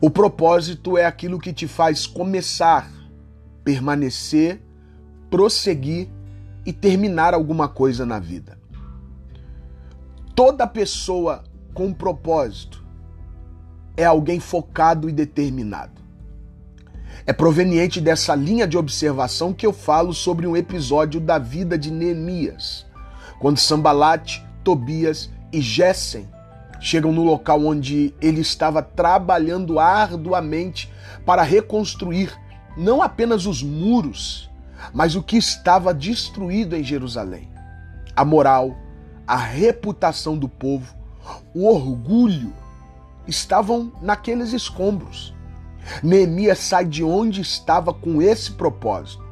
O propósito é aquilo que te faz começar, permanecer, prosseguir e terminar alguma coisa na vida. Toda pessoa com propósito é alguém focado e determinado. É proveniente dessa linha de observação que eu falo sobre um episódio da vida de Neemias, quando Sambalate, Tobias e Gessen chegam no local onde ele estava trabalhando arduamente para reconstruir não apenas os muros, mas o que estava destruído em Jerusalém. A moral, a reputação do povo, o orgulho estavam naqueles escombros. Neemias sai de onde estava com esse propósito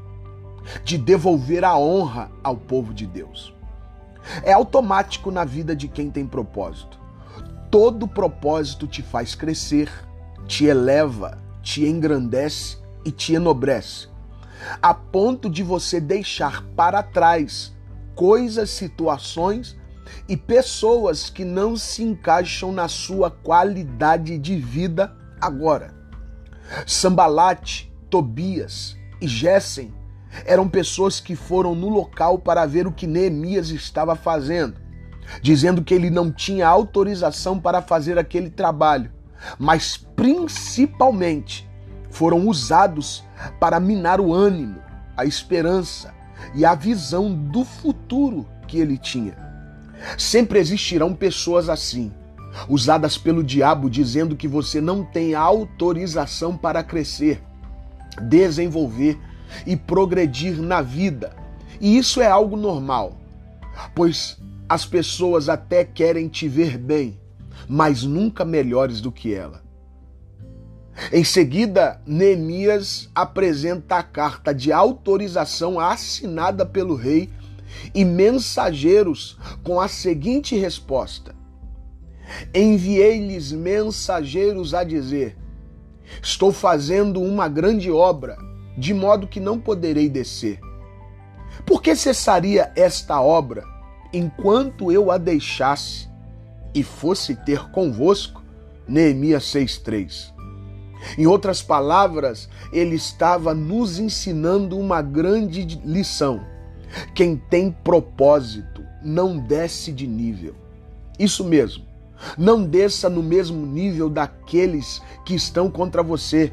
de devolver a honra ao povo de Deus. É automático na vida de quem tem propósito. Todo propósito te faz crescer, te eleva, te engrandece e te enobrece, a ponto de você deixar para trás coisas, situações e pessoas que não se encaixam na sua qualidade de vida agora. Sambalate, Tobias e Gessen eram pessoas que foram no local para ver o que Neemias estava fazendo dizendo que ele não tinha autorização para fazer aquele trabalho, mas principalmente foram usados para minar o ânimo, a esperança e a visão do futuro que ele tinha. Sempre existirão pessoas assim, usadas pelo diabo dizendo que você não tem autorização para crescer, desenvolver e progredir na vida. E isso é algo normal, pois as pessoas até querem te ver bem, mas nunca melhores do que ela. Em seguida, Neemias apresenta a carta de autorização assinada pelo rei e mensageiros com a seguinte resposta: Enviei-lhes mensageiros a dizer: Estou fazendo uma grande obra, de modo que não poderei descer. Por que cessaria esta obra? enquanto eu a deixasse e fosse ter convosco. Neemias 6,3. Em outras palavras, ele estava nos ensinando uma grande lição. Quem tem propósito não desce de nível. Isso mesmo, não desça no mesmo nível daqueles que estão contra você,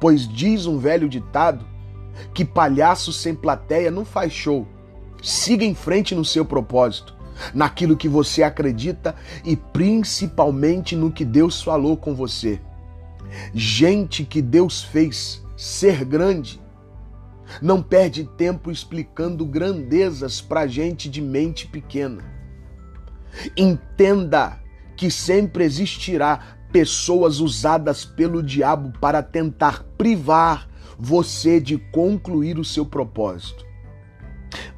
pois diz um velho ditado que palhaço sem plateia não faz show. Siga em frente no seu propósito, naquilo que você acredita e principalmente no que Deus falou com você. Gente que Deus fez ser grande não perde tempo explicando grandezas para gente de mente pequena. Entenda que sempre existirá pessoas usadas pelo diabo para tentar privar você de concluir o seu propósito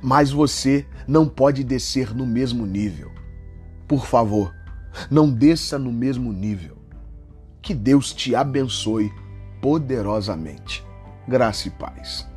mas você não pode descer no mesmo nível. Por favor, não desça no mesmo nível. Que Deus te abençoe poderosamente. Graça e paz.